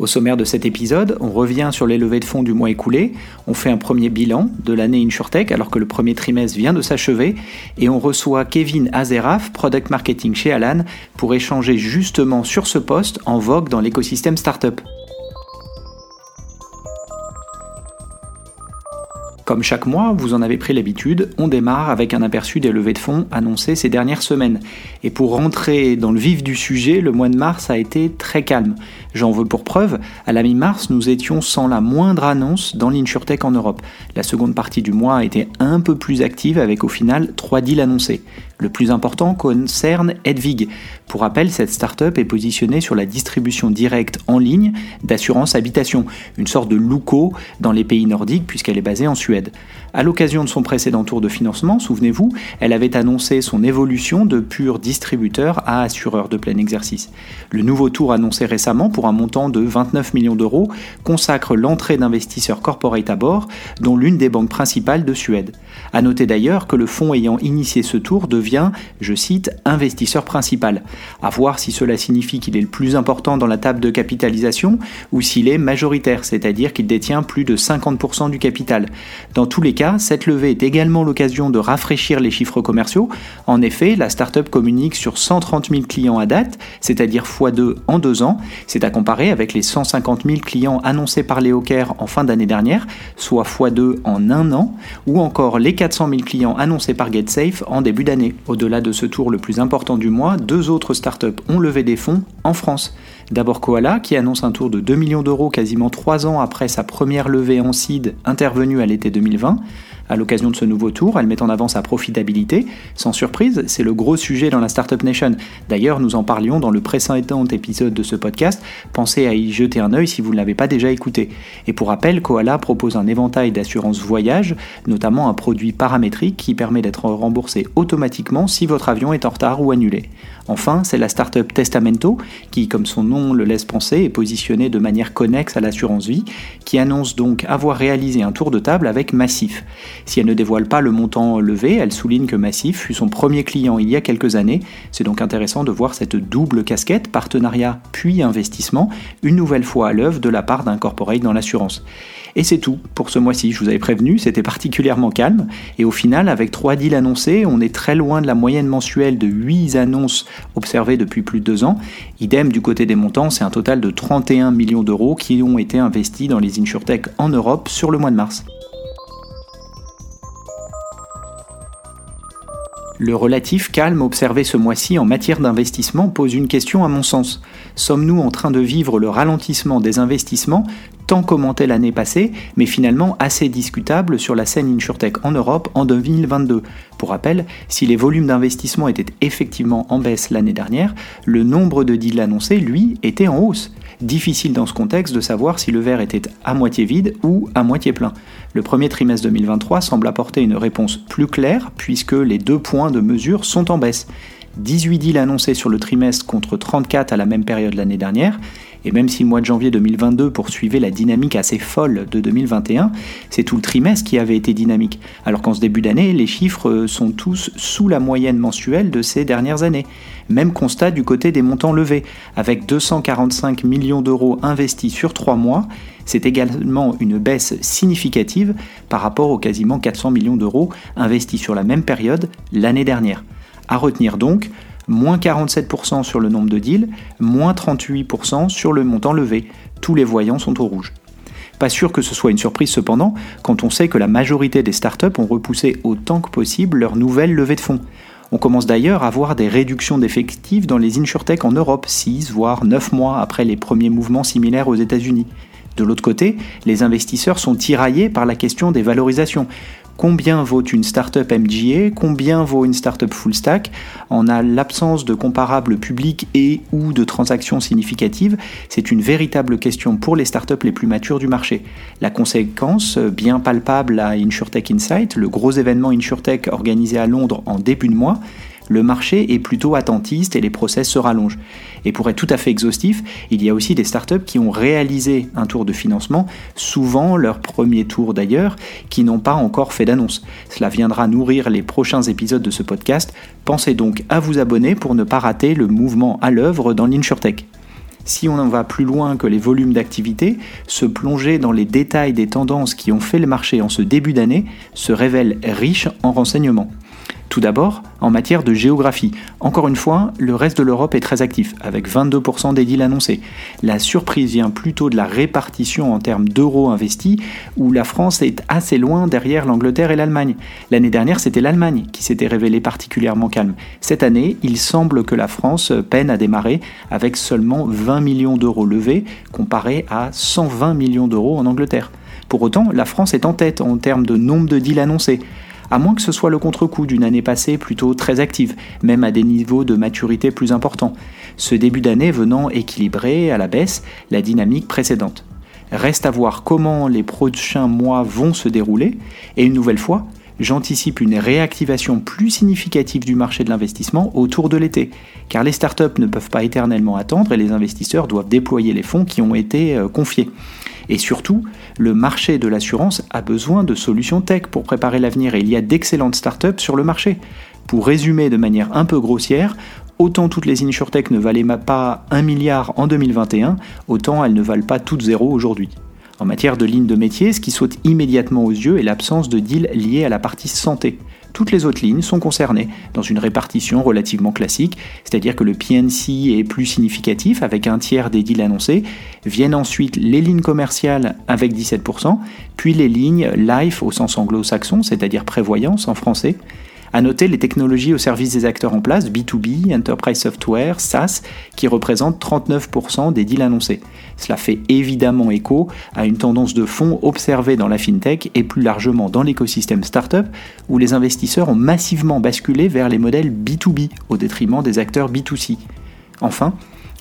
Au sommaire de cet épisode, on revient sur les levées de fonds du mois écoulé, on fait un premier bilan de l'année InsurTech alors que le premier trimestre vient de s'achever et on reçoit Kevin Azeraf, Product Marketing chez Alan, pour échanger justement sur ce poste en vogue dans l'écosystème startup. Comme chaque mois, vous en avez pris l'habitude, on démarre avec un aperçu des levées de fonds annoncées ces dernières semaines. Et pour rentrer dans le vif du sujet, le mois de mars a été très calme. J'en veux pour preuve, à la mi-mars, nous étions sans la moindre annonce dans l'InsurTech en Europe. La seconde partie du mois a été un peu plus active avec au final trois deals annoncés. Le plus important concerne Edvig. Pour rappel, cette startup est positionnée sur la distribution directe en ligne d'assurance habitation, une sorte de Luco dans les pays nordiques puisqu'elle est basée en Suède. À l'occasion de son précédent tour de financement, souvenez-vous, elle avait annoncé son évolution de pur distributeur à assureur de plein exercice. Le nouveau tour annoncé récemment pour un montant de 29 millions d'euros consacre l'entrée d'investisseurs corporate à bord, dont l'une des banques principales de Suède. A noter d'ailleurs que le fonds ayant initié ce tour devient, je cite, investisseur principal. À voir si cela signifie qu'il est le plus important dans la table de capitalisation ou s'il est majoritaire, c'est-à-dire qu'il détient plus de 50% du capital. Dans tous les cas, cette levée est également l'occasion de rafraîchir les chiffres commerciaux. En effet, la startup communique sur 130 000 clients à date, c'est-à-dire x2 en deux ans. C'est à comparer avec les 150 000 clients annoncés par Leo en fin d'année dernière, soit x2 en un an, ou encore les 400 000 clients annoncés par GetSafe en début d'année. Au-delà de ce tour le plus important du mois, deux autres startups ont levé des fonds en France. D'abord Koala, qui annonce un tour de 2 millions d'euros quasiment 3 ans après sa première levée en seed intervenue à l'été 2020. À l'occasion de ce nouveau tour, elle met en avant sa profitabilité. Sans surprise, c'est le gros sujet dans la Startup Nation. D'ailleurs, nous en parlions dans le précédent épisode de ce podcast. Pensez à y jeter un œil si vous ne l'avez pas déjà écouté. Et pour rappel, Koala propose un éventail d'assurance voyage, notamment un produit paramétrique qui permet d'être remboursé automatiquement si votre avion est en retard ou annulé. Enfin, c'est la startup Testamento, qui, comme son nom le laisse penser, est positionnée de manière connexe à l'assurance vie, qui annonce donc avoir réalisé un tour de table avec Massif. Si elle ne dévoile pas le montant levé, elle souligne que Massif fut son premier client il y a quelques années. C'est donc intéressant de voir cette double casquette, partenariat puis investissement, une nouvelle fois à l'œuvre de la part d'un corporate dans l'assurance. Et c'est tout pour ce mois-ci. Je vous avais prévenu, c'était particulièrement calme. Et au final, avec 3 deals annoncés, on est très loin de la moyenne mensuelle de 8 annonces observées depuis plus de 2 ans. Idem du côté des montants, c'est un total de 31 millions d'euros qui ont été investis dans les insurtech en Europe sur le mois de mars. Le relatif calme observé ce mois-ci en matière d'investissement pose une question à mon sens. Sommes-nous en train de vivre le ralentissement des investissements tant commenté l'année passée, mais finalement assez discutable sur la scène InsurTech en Europe en 2022 Pour rappel, si les volumes d'investissement étaient effectivement en baisse l'année dernière, le nombre de deals annoncés, lui, était en hausse. Difficile dans ce contexte de savoir si le verre était à moitié vide ou à moitié plein. Le premier trimestre 2023 semble apporter une réponse plus claire puisque les deux points de mesure sont en baisse. 18 deals annoncés sur le trimestre contre 34 à la même période l'année dernière, et même si le mois de janvier 2022 poursuivait la dynamique assez folle de 2021, c'est tout le trimestre qui avait été dynamique, alors qu'en ce début d'année, les chiffres sont tous sous la moyenne mensuelle de ces dernières années. Même constat du côté des montants levés, avec 245 millions d'euros investis sur 3 mois, c'est également une baisse significative par rapport aux quasiment 400 millions d'euros investis sur la même période l'année dernière. À retenir donc, moins 47% sur le nombre de deals, moins 38% sur le montant levé. Tous les voyants sont au rouge. Pas sûr que ce soit une surprise cependant, quand on sait que la majorité des startups ont repoussé autant que possible leur nouvelle levée de fonds. On commence d'ailleurs à voir des réductions d'effectifs dans les insurtech en Europe, 6 voire 9 mois après les premiers mouvements similaires aux États-Unis. De l'autre côté, les investisseurs sont tiraillés par la question des valorisations. Combien vaut une startup MGA, combien vaut une startup full stack. En a l'absence de comparables publics et ou de transactions significatives, c'est une véritable question pour les startups les plus matures du marché. La conséquence, bien palpable à InsurTech Insight, le gros événement InsurTech organisé à Londres en début de mois, le marché est plutôt attentiste et les process se rallongent. Et pour être tout à fait exhaustif, il y a aussi des startups qui ont réalisé un tour de financement, souvent leur premier tour d'ailleurs, qui n'ont pas encore fait d'annonce. Cela viendra nourrir les prochains épisodes de ce podcast. Pensez donc à vous abonner pour ne pas rater le mouvement à l'œuvre dans l'InsurTech. Si on en va plus loin que les volumes d'activité, se plonger dans les détails des tendances qui ont fait le marché en ce début d'année se révèle riche en renseignements. Tout d'abord, en matière de géographie. Encore une fois, le reste de l'Europe est très actif, avec 22% des deals annoncés. La surprise vient plutôt de la répartition en termes d'euros investis, où la France est assez loin derrière l'Angleterre et l'Allemagne. L'année dernière, c'était l'Allemagne qui s'était révélée particulièrement calme. Cette année, il semble que la France peine à démarrer, avec seulement 20 millions d'euros levés, comparé à 120 millions d'euros en Angleterre. Pour autant, la France est en tête en termes de nombre de deals annoncés à moins que ce soit le contre-coup d'une année passée plutôt très active, même à des niveaux de maturité plus importants, ce début d'année venant équilibrer à la baisse la dynamique précédente. Reste à voir comment les prochains mois vont se dérouler, et une nouvelle fois, j'anticipe une réactivation plus significative du marché de l'investissement autour de l'été, car les startups ne peuvent pas éternellement attendre et les investisseurs doivent déployer les fonds qui ont été euh, confiés. Et surtout, le marché de l'assurance a besoin de solutions tech pour préparer l'avenir et il y a d'excellentes startups sur le marché. Pour résumer de manière un peu grossière, autant toutes les insurtech ne valaient pas 1 milliard en 2021, autant elles ne valent pas toutes zéro aujourd'hui. En matière de ligne de métier, ce qui saute immédiatement aux yeux est l'absence de deals liés à la partie santé. Toutes les autres lignes sont concernées dans une répartition relativement classique, c'est-à-dire que le PNC est plus significatif avec un tiers des deals annoncés, viennent ensuite les lignes commerciales avec 17%, puis les lignes life au sens anglo-saxon, c'est-à-dire prévoyance en français, à noter les technologies au service des acteurs en place, B2B, Enterprise Software, SaaS, qui représentent 39% des deals annoncés. Cela fait évidemment écho à une tendance de fond observée dans la fintech et plus largement dans l'écosystème startup, où les investisseurs ont massivement basculé vers les modèles B2B au détriment des acteurs B2C. Enfin,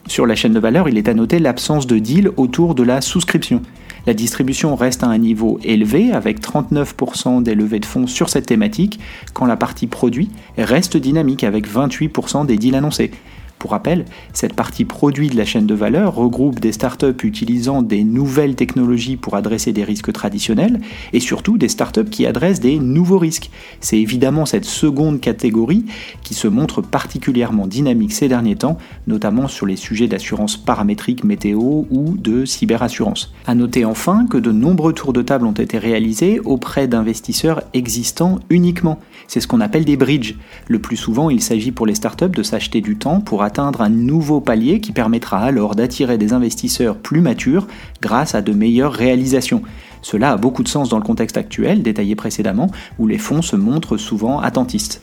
sur la chaîne de valeur, il est à noter l'absence de deal autour de la souscription. La distribution reste à un niveau élevé avec 39% des levées de fonds sur cette thématique, quand la partie produit reste dynamique avec 28% des deals annoncés. Pour rappel, cette partie produit de la chaîne de valeur regroupe des startups utilisant des nouvelles technologies pour adresser des risques traditionnels et surtout des startups qui adressent des nouveaux risques. C'est évidemment cette seconde catégorie qui se montre particulièrement dynamique ces derniers temps, notamment sur les sujets d'assurance paramétrique météo ou de cyberassurance. A noter enfin que de nombreux tours de table ont été réalisés auprès d'investisseurs existants uniquement. C'est ce qu'on appelle des bridges. Le plus souvent, il s'agit pour les startups de s'acheter du temps pour atteindre un nouveau palier qui permettra alors d'attirer des investisseurs plus matures grâce à de meilleures réalisations. Cela a beaucoup de sens dans le contexte actuel, détaillé précédemment, où les fonds se montrent souvent attentistes.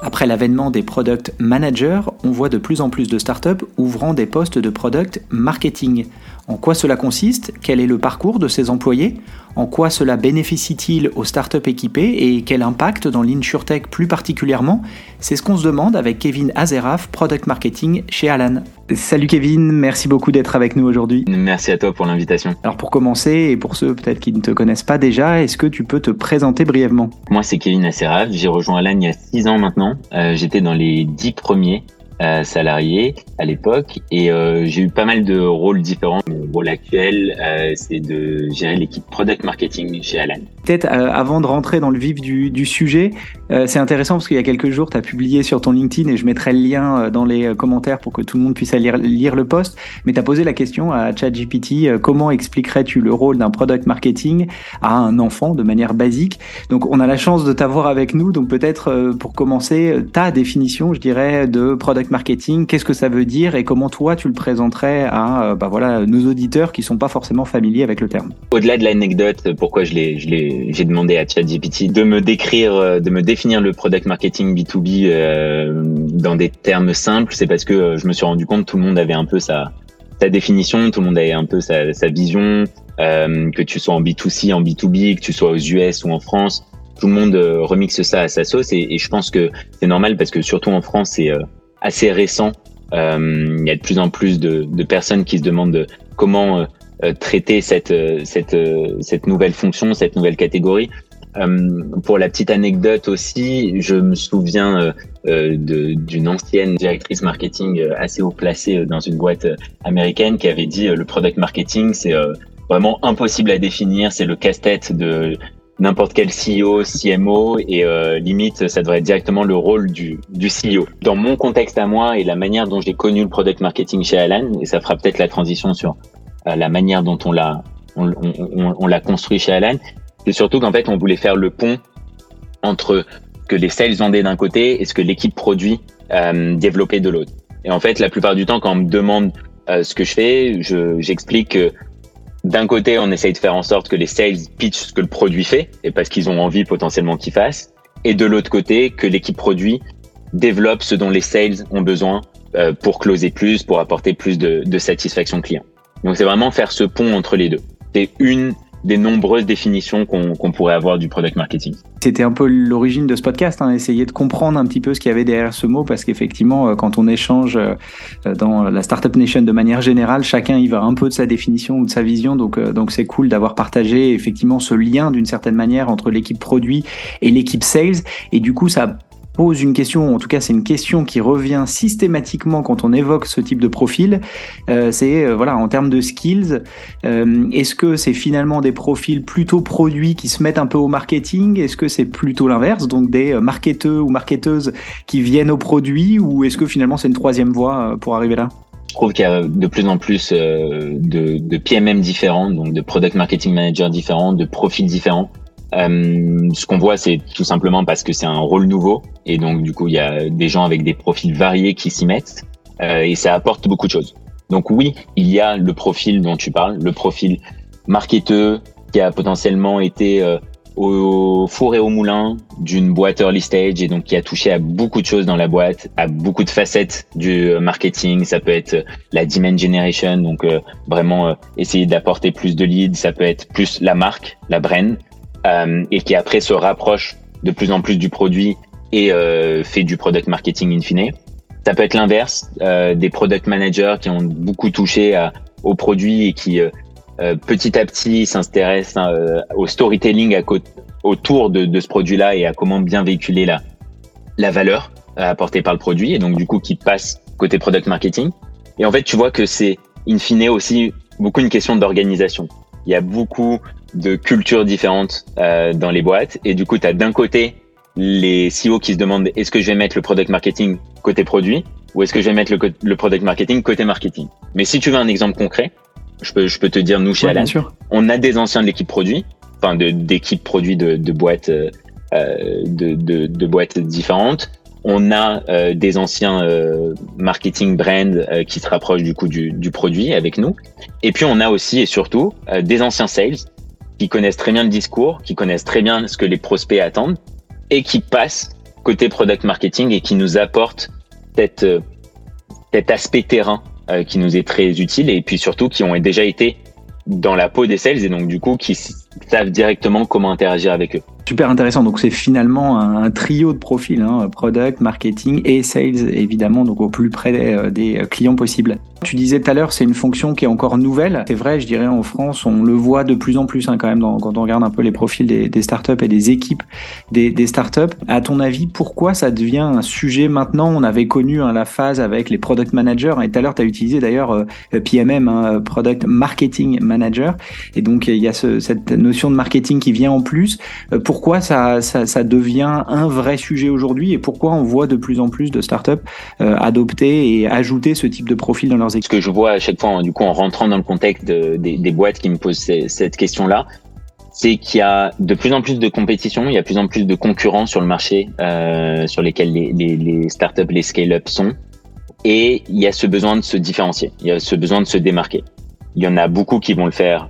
Après l'avènement des product managers, on voit de plus en plus de startups ouvrant des postes de product marketing. En quoi cela consiste? Quel est le parcours de ces employés? En quoi cela bénéficie-t-il aux startups équipées et quel impact dans l'insurtech plus particulièrement? C'est ce qu'on se demande avec Kevin Azeraf, Product Marketing chez Alan. Salut Kevin, merci beaucoup d'être avec nous aujourd'hui. Merci à toi pour l'invitation. Alors pour commencer, et pour ceux peut-être qui ne te connaissent pas déjà, est-ce que tu peux te présenter brièvement? Moi c'est Kevin Azeraf, j'ai rejoint Alan il y a 6 ans maintenant. Euh, J'étais dans les 10 premiers euh, salarié à l'époque et euh, j'ai eu pas mal de rôles différents. Mon rôle actuel, euh, c'est de gérer l'équipe product marketing chez Alan. Peut-être avant de rentrer dans le vif du, sujet, c'est intéressant parce qu'il y a quelques jours, tu as publié sur ton LinkedIn et je mettrai le lien dans les commentaires pour que tout le monde puisse lire, lire le post. Mais tu as posé la question à ChatGPT comment expliquerais-tu le rôle d'un product marketing à un enfant de manière basique? Donc on a la chance de t'avoir avec nous. Donc peut-être pour commencer, ta définition, je dirais, de product marketing, qu'est-ce que ça veut dire et comment toi tu le présenterais à euh, bah voilà, nos auditeurs qui sont pas forcément familiers avec le terme? Au-delà de l'anecdote, pourquoi je l'ai, j'ai demandé à ChatGPT de me décrire, euh, de me définir le product marketing B2B euh, dans des termes simples, c'est parce que je me suis rendu compte que tout le monde avait un peu sa, sa définition, tout le monde avait un peu sa, sa vision. que tu sois en B2C, en B2B, que tu sois aux US ou en France, tout le monde remixe ça à sa sauce et, je pense que c'est normal parce que surtout en France c'est assez récent. Euh, il y a de plus en plus de, de personnes qui se demandent comment traiter cette cette cette nouvelle fonction, cette nouvelle catégorie. Euh, pour la petite anecdote aussi, je me souviens euh, d'une ancienne directrice marketing assez haut placée dans une boîte américaine qui avait dit le product marketing c'est vraiment impossible à définir, c'est le casse-tête de n'importe quel CEO, CMO, et euh, limite, ça devrait être directement le rôle du, du CEO. Dans mon contexte à moi et la manière dont j'ai connu le product marketing chez Alan, et ça fera peut-être la transition sur euh, la manière dont on l'a on, on, l'a construit chez Alan, c'est surtout qu'en fait, on voulait faire le pont entre que les sales vendaient d'un côté et ce que l'équipe produit euh, développait de l'autre. Et en fait, la plupart du temps, quand on me demande euh, ce que je fais, j'explique que d'un côté, on essaye de faire en sorte que les sales pitchent ce que le produit fait, et parce qu'ils ont envie potentiellement qu'il fasse. Et de l'autre côté, que l'équipe produit développe ce dont les sales ont besoin euh, pour closer plus, pour apporter plus de, de satisfaction client. Donc c'est vraiment faire ce pont entre les deux. C'est une des nombreuses définitions qu'on pourrait avoir du product marketing. C'était un peu l'origine de ce podcast, hein, essayer de comprendre un petit peu ce qu'il y avait derrière ce mot, parce qu'effectivement, euh, quand on échange euh, dans la Startup Nation de manière générale, chacun y va un peu de sa définition ou de sa vision, donc euh, donc c'est cool d'avoir partagé effectivement ce lien d'une certaine manière entre l'équipe produit et l'équipe sales, et du coup ça pose une question, en tout cas c'est une question qui revient systématiquement quand on évoque ce type de profil, euh, c'est euh, voilà en termes de skills, euh, est-ce que c'est finalement des profils plutôt produits qui se mettent un peu au marketing, est-ce que c'est plutôt l'inverse, donc des marketeurs ou marketeuses qui viennent au produit, ou est-ce que finalement c'est une troisième voie pour arriver là? Je trouve qu'il y a de plus en plus de, de PMM différents, donc de product marketing manager différents, de profils différents. Euh, ce qu'on voit, c'est tout simplement parce que c'est un rôle nouveau et donc du coup, il y a des gens avec des profils variés qui s'y mettent euh, et ça apporte beaucoup de choses. Donc oui, il y a le profil dont tu parles, le profil marketeux qui a potentiellement été euh, au four et au moulin d'une boîte early stage et donc qui a touché à beaucoup de choses dans la boîte, à beaucoup de facettes du euh, marketing. Ça peut être la demand generation, donc euh, vraiment essayer d'apporter plus de leads. Ça peut être plus la marque, la brand. Euh, et qui après se rapproche de plus en plus du produit et euh, fait du product marketing in fine. Ça peut être l'inverse, euh, des product managers qui ont beaucoup touché à, au produit et qui petit à petit s'intéressent au storytelling à autour de, de ce produit-là et à comment bien véhiculer la, la valeur apportée par le produit et donc du coup qui passe côté product marketing. Et en fait, tu vois que c'est in fine aussi beaucoup une question d'organisation. Il y a beaucoup de cultures différentes euh, dans les boîtes. Et du coup, tu as d'un côté les CEO qui se demandent est-ce que je vais mettre le product marketing côté produit ou est-ce que je vais mettre le, le, product marketing côté marketing? Mais si tu veux un exemple concret, je peux, je peux te dire, nous, chez Alan, on a des anciens de l'équipe produit, enfin d'équipes produits de, de boîtes, euh, de, de, de, boîtes différentes. On a euh, des anciens euh, marketing brands euh, qui se rapprochent du coup du, du, produit avec nous. Et puis on a aussi et surtout des anciens sales qui connaissent très bien le discours, qui connaissent très bien ce que les prospects attendent et qui passent côté product marketing et qui nous apportent cette, euh, cet aspect terrain euh, qui nous est très utile et puis surtout qui ont déjà été dans la peau des sales et donc du coup qui savent directement comment interagir avec eux. Super intéressant. Donc c'est finalement un, trio de profils, hein, product, marketing et sales évidemment, donc au plus près euh, des clients possibles. Tu disais tout à l'heure, c'est une fonction qui est encore nouvelle. C'est vrai, je dirais en France, on le voit de plus en plus hein, quand même quand on regarde un peu les profils des, startups et des équipes des, startups. À ton avis, pourquoi ça devient un sujet maintenant? On avait connu hein, la phase avec les product managers et tout à l'heure, tu as utilisé d'ailleurs euh, PMM, hein, Product Marketing Manager. Et donc, il y a ce, cette notion de marketing qui vient en plus. Euh, pourquoi ça, devient un vrai sujet aujourd'hui? Et pourquoi on voit de plus en plus de startups euh, adopter et ajouter ce type de profil dans leur ce que je vois à chaque fois, du coup, en rentrant dans le contexte des, boîtes qui me posent cette question-là, c'est qu'il y a de plus en plus de compétition, il y a de plus en plus de concurrents sur le marché euh, sur lesquels les, les, startups, les scale-up sont, et il y a ce besoin de se différencier, il y a ce besoin de se démarquer. Il y en a beaucoup qui vont le faire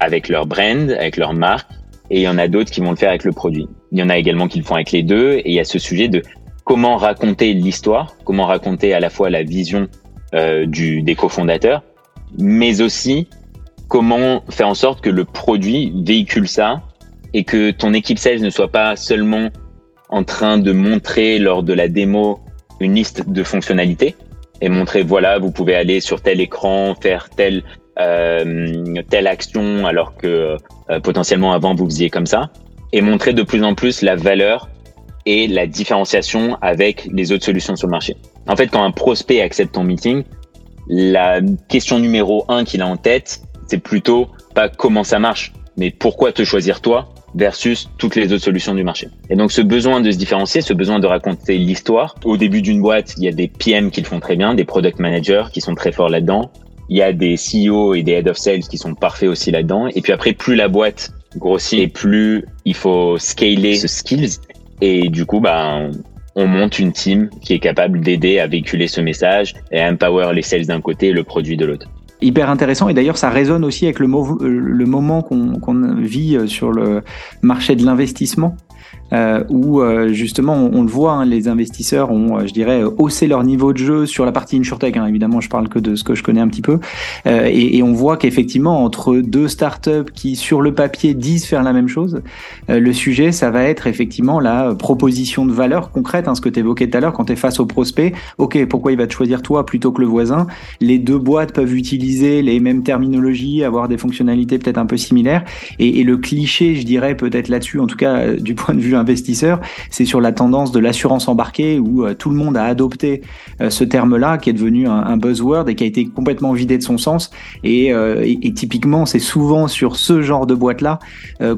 avec leur brand, avec leur marque, et il y en a d'autres qui vont le faire avec le produit. Il y en a également qui le font avec les deux, et il y a ce sujet de comment raconter l'histoire, comment raconter à la fois la vision du, des cofondateurs, mais aussi comment faire en sorte que le produit véhicule ça et que ton équipe sales ne soit pas seulement en train de montrer lors de la démo une liste de fonctionnalités et montrer voilà vous pouvez aller sur tel écran faire telle euh, telle action alors que euh, potentiellement avant vous faisiez comme ça et montrer de plus en plus la valeur et la différenciation avec les autres solutions sur le marché. En fait, quand un prospect accepte ton meeting, la question numéro un qu'il a en tête, c'est plutôt pas comment ça marche, mais pourquoi te choisir toi versus toutes les autres solutions du marché. Et donc ce besoin de se différencier, ce besoin de raconter l'histoire. Au début d'une boîte, il y a des PM qui le font très bien, des product managers qui sont très forts là-dedans. Il y a des CEO et des head of sales qui sont parfaits aussi là-dedans. Et puis après, plus la boîte grossit et plus il faut scaler ce skills. Et du coup, bah, on monte une team qui est capable d'aider à véhiculer ce message et à empower les sales d'un côté et le produit de l'autre. Hyper intéressant. Et d'ailleurs ça résonne aussi avec le, le moment qu'on vit sur le marché de l'investissement euh, où euh, justement on, le voit, hein, les investisseurs ont, euh, je dirais, haussé leur niveau de jeu sur la partie insurtech. Hein, évidemment, je parle que de ce que je connais un petit peu, euh, et, et, on voit qu'effectivement entre deux startups qui sur le papier disent faire la même chose, euh, le sujet ça va être effectivement la proposition de valeur concrète, hein, ce que tu évoquais tout à l'heure quand tu es face au prospect. Ok, pourquoi il va te choisir toi plutôt que le voisin? Les deux boîtes peuvent utiliser les mêmes terminologies, avoir des fonctionnalités peut-être un peu similaires, et, et le cliché, je dirais peut-être là-dessus, en tout cas du point de vue investisseurs, c'est sur la tendance de l'assurance embarquée où euh, tout le monde a adopté euh, ce terme-là qui est devenu un, buzzword et qui a été complètement vidé de son sens. Et, euh, typiquement, c'est souvent sur ce genre de boîte-là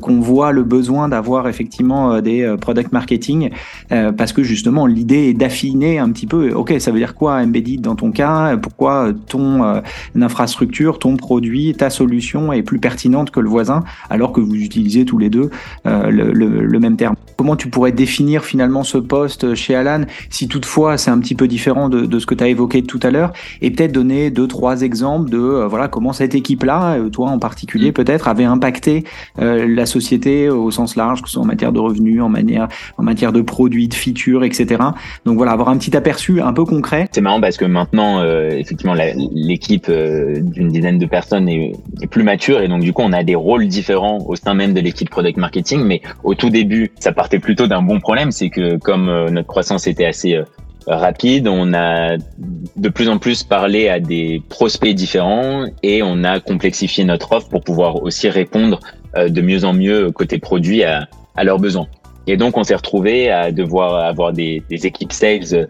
qu'on voit le besoin d'avoir effectivement des product marketing parce que justement l'idée est d'affiner un petit peu. Ok, ça veut dire quoi embedded dans ton cas? Pourquoi ton infrastructure, ton produit, ta solution est plus pertinente que le voisin alors que vous utilisez tous les deux le même terme? Comment tu pourrais définir finalement ce poste chez Alan, si toutefois c'est un petit peu différent de, ce que tu as évoqué tout à l'heure, et peut-être donner deux, trois exemples de euh, voilà comment cette équipe-là, euh, toi en particulier mm. peut-être, avait impacté euh, la société au sens large, que ce soit en matière de revenus, en, manière, en matière de produits, de features, etc. Donc voilà, avoir un petit aperçu un peu concret. C'est marrant parce que maintenant, effectivement, l'équipe d'une dizaine de personnes est, est plus mature et donc du coup, on a des rôles différents au sein même de l'équipe product marketing, mais au tout début, ça partait plutôt d'un bon problème, c'est que comme euh, notre croissance était assez euh, rapide, on a de plus en plus parlé à des prospects différents et on a complexifié notre offre pour pouvoir aussi répondre euh, de mieux en mieux côté produit à, leurs besoins. Et donc on s'est retrouvé à devoir avoir des, équipes sales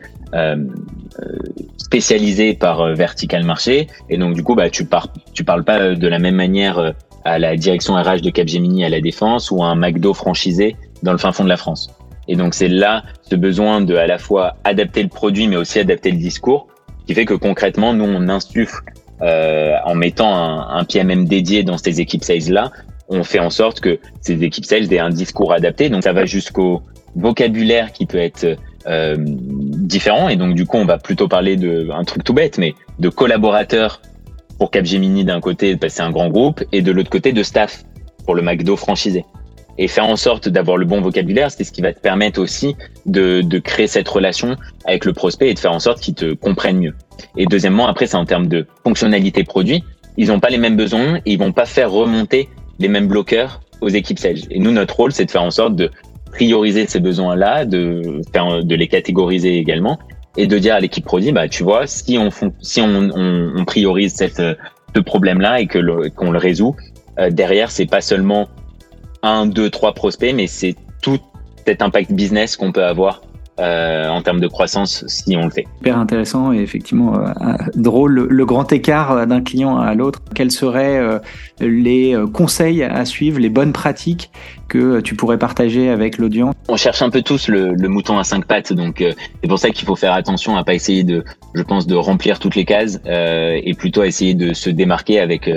spécialisées par vertical marché. Et donc du coup, bah, tu, pars, tu parles pas de la même manière à la direction RH de Capgemini à la Défense ou à un McDo franchisé dans le fin fond de la France. Et donc c'est là ce besoin de à la fois adapter le produit mais aussi adapter le discours qui fait que concrètement nous on insuffle euh, en mettant un, un, PMM dédié dans ces équipes sales là, on fait en sorte que ces équipes sales aient un discours adapté. Donc ça va jusqu'au vocabulaire qui peut être euh, différent et donc du coup on va plutôt parler de un truc tout bête mais de collaborateurs pour Capgemini d'un côté, bah, c'est un grand groupe, et de l'autre côté, de staff pour le McDo franchisé. Et faire en sorte d'avoir le bon vocabulaire, c'est ce qui va te permettre aussi de, de créer cette relation avec le prospect et de faire en sorte qu'il te comprenne mieux. Et deuxièmement, après, c'est en termes de fonctionnalité produit. Ils n'ont pas les mêmes besoins et ils vont pas faire remonter les mêmes bloqueurs aux équipes sales. Et nous, notre rôle, c'est de faire en sorte de prioriser ces besoins-là, de faire, de les catégoriser également et de dire à l'équipe produit, bah tu vois, si on si on, on, on priorise cette ce problème-là et que qu'on le résout, euh, derrière c'est pas seulement un, deux, trois prospects, mais c'est tout cet impact business qu'on peut avoir euh, en termes de croissance si on le fait. Super intéressant et effectivement euh, drôle le, grand écart d'un client à l'autre. Quels seraient euh, les conseils à suivre, les bonnes pratiques que tu pourrais partager avec l'audience? On cherche un peu tous le, le mouton à cinq pattes, donc c'est pour ça qu'il faut faire attention à pas essayer de, je pense, de remplir toutes les cases et plutôt essayer de se démarquer avec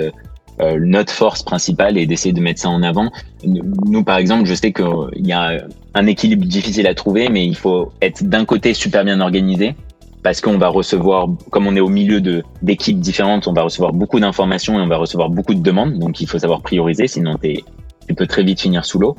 euh, notre force principale et d'essayer de mettre ça en avant. Nous, par exemple, je sais qu'il y a un équilibre difficile à trouver, mais il faut être d'un côté super bien organisé parce qu'on va recevoir, comme on est au milieu de d'équipes différentes, on va recevoir beaucoup d'informations et on va recevoir beaucoup de demandes. Donc, il faut savoir prioriser, sinon tu peux très vite finir sous l'eau.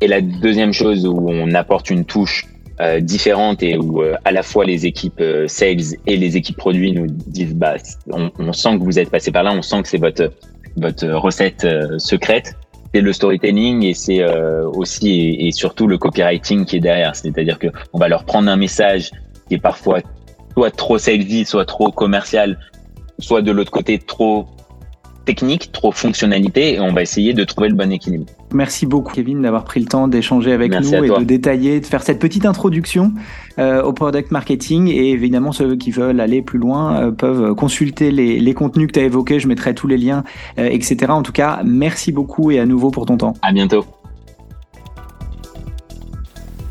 Et la deuxième chose où on apporte une touche euh, différente et où euh, à la fois les équipes sales et les équipes produits nous disent bah on, on, sent que vous êtes passé par là, on sent que c'est votre votre recette secrète, c'est le storytelling et c'est aussi et, surtout le copywriting qui est derrière. C'est-à-dire que on va leur prendre un message qui est parfois soit trop sexy, soit trop commercial, soit de l'autre côté trop technique, trop fonctionnalité, et on va essayer de trouver le bon équilibre. Merci beaucoup Kevin d'avoir pris le temps d'échanger avec nous et de détailler, de faire cette petite introduction euh, au product marketing. Et évidemment, ceux qui veulent aller plus loin euh, peuvent consulter les, contenus que tu as évoqués. Je mettrai tous les liens, euh, etc. En tout cas, merci beaucoup et à nouveau pour ton temps. À bientôt.